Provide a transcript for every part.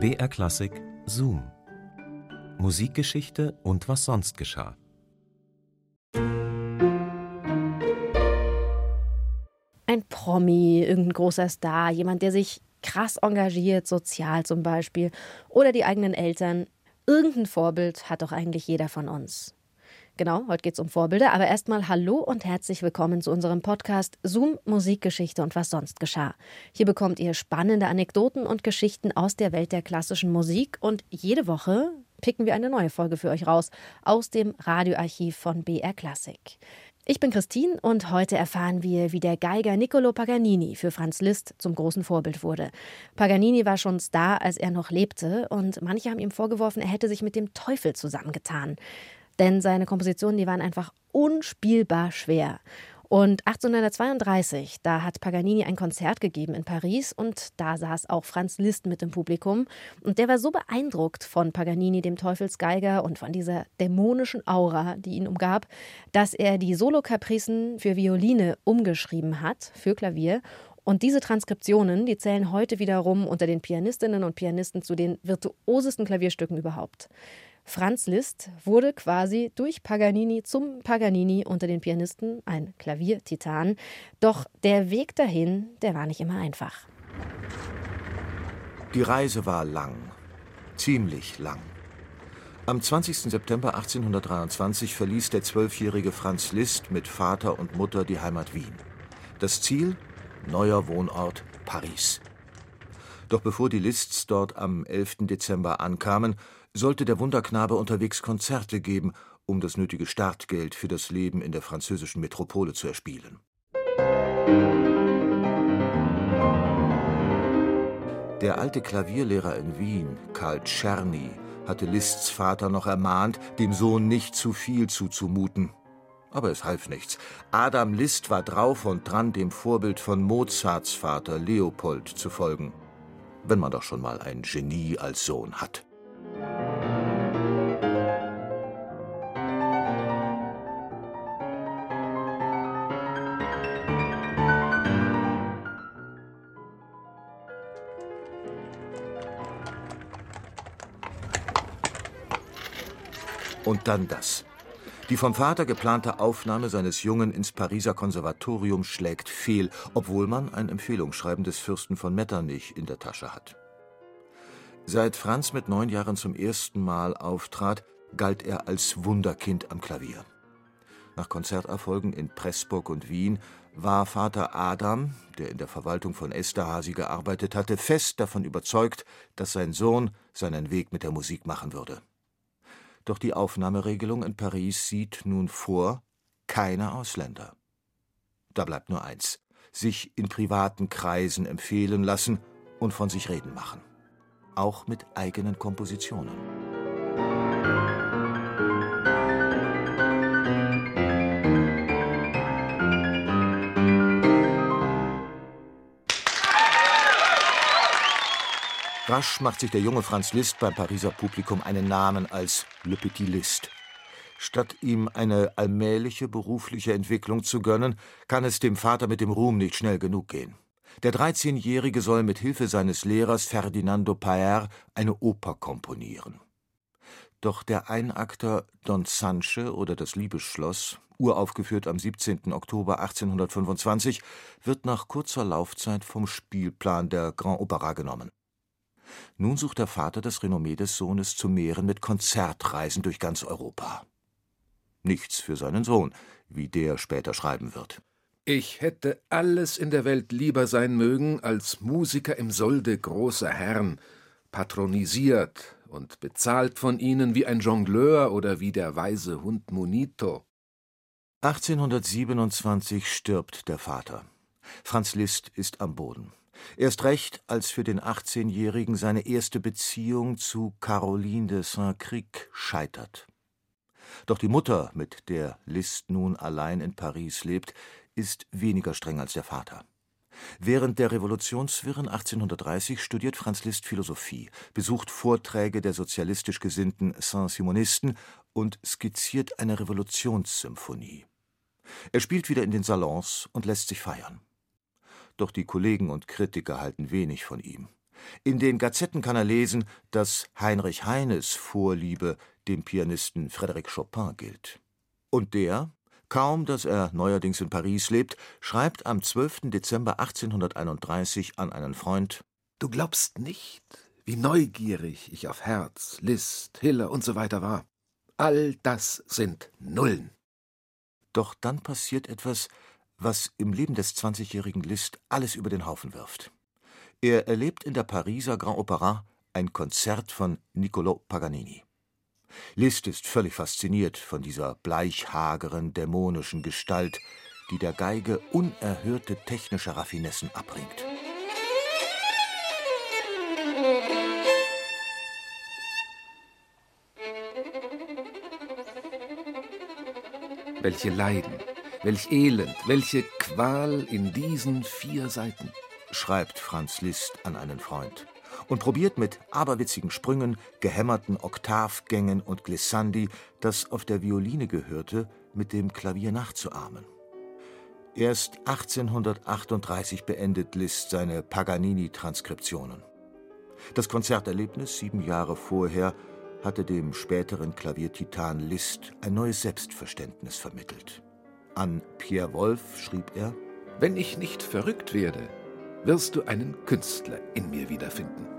BR Klassik Zoom. Musikgeschichte und was sonst geschah. Ein Promi, irgendein großer Star, jemand, der sich krass engagiert, sozial zum Beispiel, oder die eigenen Eltern. Irgendein Vorbild hat doch eigentlich jeder von uns. Genau, heute geht es um Vorbilder, aber erstmal hallo und herzlich willkommen zu unserem Podcast Zoom Musikgeschichte und was sonst geschah. Hier bekommt ihr spannende Anekdoten und Geschichten aus der Welt der klassischen Musik und jede Woche picken wir eine neue Folge für euch raus aus dem Radioarchiv von BR Classic. Ich bin Christine und heute erfahren wir, wie der Geiger Niccolo Paganini für Franz Liszt zum großen Vorbild wurde. Paganini war schon Star, als er noch lebte und manche haben ihm vorgeworfen, er hätte sich mit dem Teufel zusammengetan denn seine Kompositionen, die waren einfach unspielbar schwer. Und 1832, da hat Paganini ein Konzert gegeben in Paris und da saß auch Franz Liszt mit im Publikum. Und der war so beeindruckt von Paganini, dem Teufelsgeiger, und von dieser dämonischen Aura, die ihn umgab, dass er die Solokapricen für Violine umgeschrieben hat, für Klavier. Und diese Transkriptionen, die zählen heute wiederum unter den Pianistinnen und Pianisten zu den virtuosesten Klavierstücken überhaupt. Franz Liszt wurde quasi durch Paganini zum Paganini unter den Pianisten, ein Klaviertitan. Doch der Weg dahin, der war nicht immer einfach. Die Reise war lang, ziemlich lang. Am 20. September 1823 verließ der zwölfjährige Franz Liszt mit Vater und Mutter die Heimat Wien. Das Ziel? Neuer Wohnort Paris. Doch bevor die Liszts dort am 11. Dezember ankamen, sollte der Wunderknabe unterwegs Konzerte geben, um das nötige Startgeld für das Leben in der französischen Metropole zu erspielen. Der alte Klavierlehrer in Wien, Karl Czerny, hatte Liszts Vater noch ermahnt, dem Sohn nicht zu viel zuzumuten. Aber es half nichts. Adam Liszt war drauf und dran, dem Vorbild von Mozarts Vater Leopold zu folgen. Wenn man doch schon mal ein Genie als Sohn hat. Und dann das. Die vom Vater geplante Aufnahme seines Jungen ins Pariser Konservatorium schlägt fehl, obwohl man ein Empfehlungsschreiben des Fürsten von Metternich in der Tasche hat. Seit Franz mit neun Jahren zum ersten Mal auftrat, galt er als Wunderkind am Klavier. Nach Konzerterfolgen in Pressburg und Wien war Vater Adam, der in der Verwaltung von Esterhazy gearbeitet hatte, fest davon überzeugt, dass sein Sohn seinen Weg mit der Musik machen würde. Doch die Aufnahmeregelung in Paris sieht nun vor, keine Ausländer. Da bleibt nur eins: sich in privaten Kreisen empfehlen lassen und von sich reden machen. Auch mit eigenen Kompositionen. Rasch macht sich der junge Franz Liszt beim Pariser Publikum einen Namen als Le Petit Liszt. Statt ihm eine allmähliche berufliche Entwicklung zu gönnen, kann es dem Vater mit dem Ruhm nicht schnell genug gehen. Der 13-Jährige soll mit Hilfe seines Lehrers Ferdinando Paer eine Oper komponieren. Doch der Einakter Don Sanche oder das Liebesschloss, uraufgeführt am 17. Oktober 1825, wird nach kurzer Laufzeit vom Spielplan der Grand Opera genommen. Nun sucht der Vater das Renommee des Sohnes zu mehren mit Konzertreisen durch ganz Europa. Nichts für seinen Sohn, wie der später schreiben wird. Ich hätte alles in der Welt lieber sein mögen als Musiker im Solde großer Herren, patronisiert und bezahlt von ihnen wie ein Jongleur oder wie der weise Hund Munito. 1827 stirbt der Vater. Franz Liszt ist am Boden. Erst recht, als für den 18-Jährigen seine erste Beziehung zu Caroline de Saint-Cric scheitert. Doch die Mutter, mit der Liszt nun allein in Paris lebt, ist weniger streng als der Vater. Während der Revolutionswirren 1830 studiert Franz Liszt Philosophie, besucht Vorträge der sozialistisch gesinnten Saint-Simonisten und skizziert eine Revolutionssymphonie. Er spielt wieder in den Salons und lässt sich feiern. Doch die Kollegen und Kritiker halten wenig von ihm. In den Gazetten kann er lesen, dass Heinrich Heines Vorliebe dem Pianisten Frédéric Chopin gilt. Und der, kaum dass er neuerdings in Paris lebt, schreibt am 12. Dezember 1831 an einen Freund: Du glaubst nicht, wie neugierig ich auf Herz, Liszt, Hiller und so weiter war. All das sind Nullen. Doch dann passiert etwas, was im Leben des 20-jährigen Liszt alles über den Haufen wirft. Er erlebt in der Pariser Grand Opera ein Konzert von Niccolò Paganini. Liszt ist völlig fasziniert von dieser bleichhageren, dämonischen Gestalt, die der Geige unerhörte technische Raffinessen abbringt. Welche Leiden, welch Elend, welche Qual in diesen vier Seiten schreibt Franz Liszt an einen Freund und probiert mit aberwitzigen Sprüngen, gehämmerten Oktavgängen und Glissandi das auf der Violine gehörte mit dem Klavier nachzuahmen. Erst 1838 beendet Liszt seine Paganini-Transkriptionen. Das Konzerterlebnis sieben Jahre vorher hatte dem späteren Klaviertitan Liszt ein neues Selbstverständnis vermittelt. An Pierre Wolf schrieb er: Wenn ich nicht verrückt werde, wirst du einen Künstler in mir wiederfinden.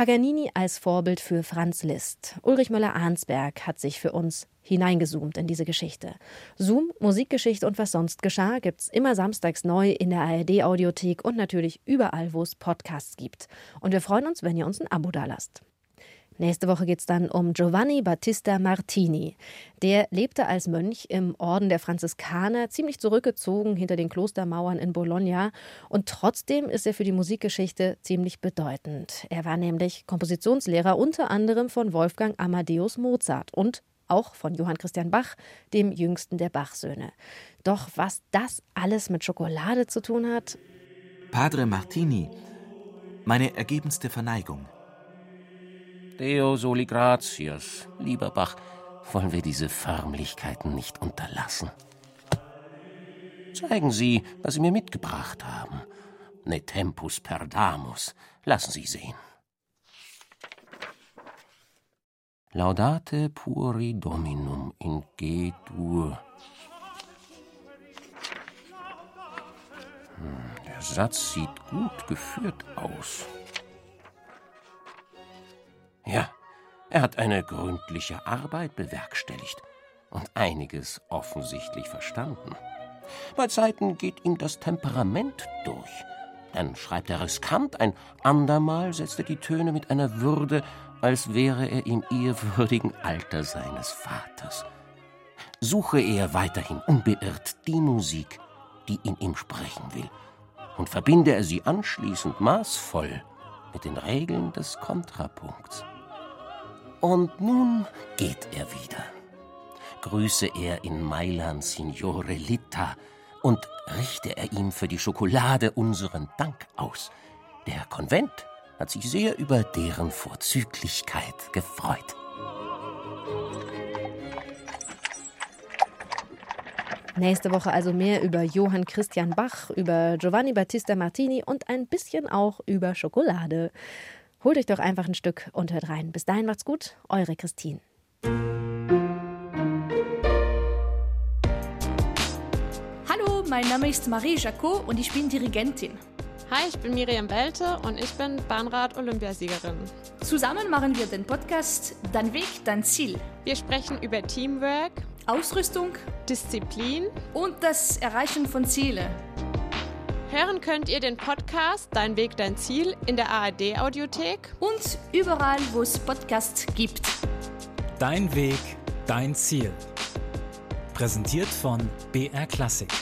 Paganini als Vorbild für Franz Liszt. Ulrich Müller-Arnsberg hat sich für uns hineingezoomt in diese Geschichte. Zoom, Musikgeschichte und was sonst geschah gibt's immer samstags neu in der ARD-Audiothek und natürlich überall, wo es Podcasts gibt. Und wir freuen uns, wenn ihr uns ein Abo dalasst. Nächste Woche geht es dann um Giovanni Battista Martini. Der lebte als Mönch im Orden der Franziskaner, ziemlich zurückgezogen hinter den Klostermauern in Bologna. Und trotzdem ist er für die Musikgeschichte ziemlich bedeutend. Er war nämlich Kompositionslehrer unter anderem von Wolfgang Amadeus Mozart und auch von Johann Christian Bach, dem jüngsten der Bach-Söhne. Doch was das alles mit Schokolade zu tun hat? Padre Martini, meine ergebenste Verneigung. Deo soli gratias. Lieber Bach, wollen wir diese Förmlichkeiten nicht unterlassen? Zeigen Sie, was Sie mir mitgebracht haben. Ne tempus perdamus. Lassen Sie sehen. Laudate puri Dominum in G-Dur. Hm, der Satz sieht gut geführt aus. Ja, er hat eine gründliche Arbeit bewerkstelligt und einiges offensichtlich verstanden. Bei Zeiten geht ihm das Temperament durch. Dann schreibt er riskant, ein andermal setzt er die Töne mit einer Würde, als wäre er im ehrwürdigen Alter seines Vaters. Suche er weiterhin unbeirrt die Musik, die in ihm sprechen will, und verbinde er sie anschließend maßvoll mit den Regeln des Kontrapunkts. Und nun geht er wieder. Grüße er in Mailand Signore Litta und richte er ihm für die Schokolade unseren Dank aus. Der Konvent hat sich sehr über deren Vorzüglichkeit gefreut. Nächste Woche also mehr über Johann Christian Bach, über Giovanni Battista Martini und ein bisschen auch über Schokolade. Holt euch doch einfach ein Stück und hört rein. Bis dahin macht's gut, eure Christine. Hallo, mein Name ist Marie Jacot und ich bin Dirigentin. Hi, ich bin Miriam Belte und ich bin Bahnrad-Olympiasiegerin. Zusammen machen wir den Podcast Dein Weg, dein Ziel. Wir sprechen über Teamwork, Ausrüstung, Disziplin und das Erreichen von Zielen. Hören könnt ihr den Podcast Dein Weg, dein Ziel in der ARD-Audiothek und überall, wo es Podcasts gibt. Dein Weg, dein Ziel. Präsentiert von BR Klassik.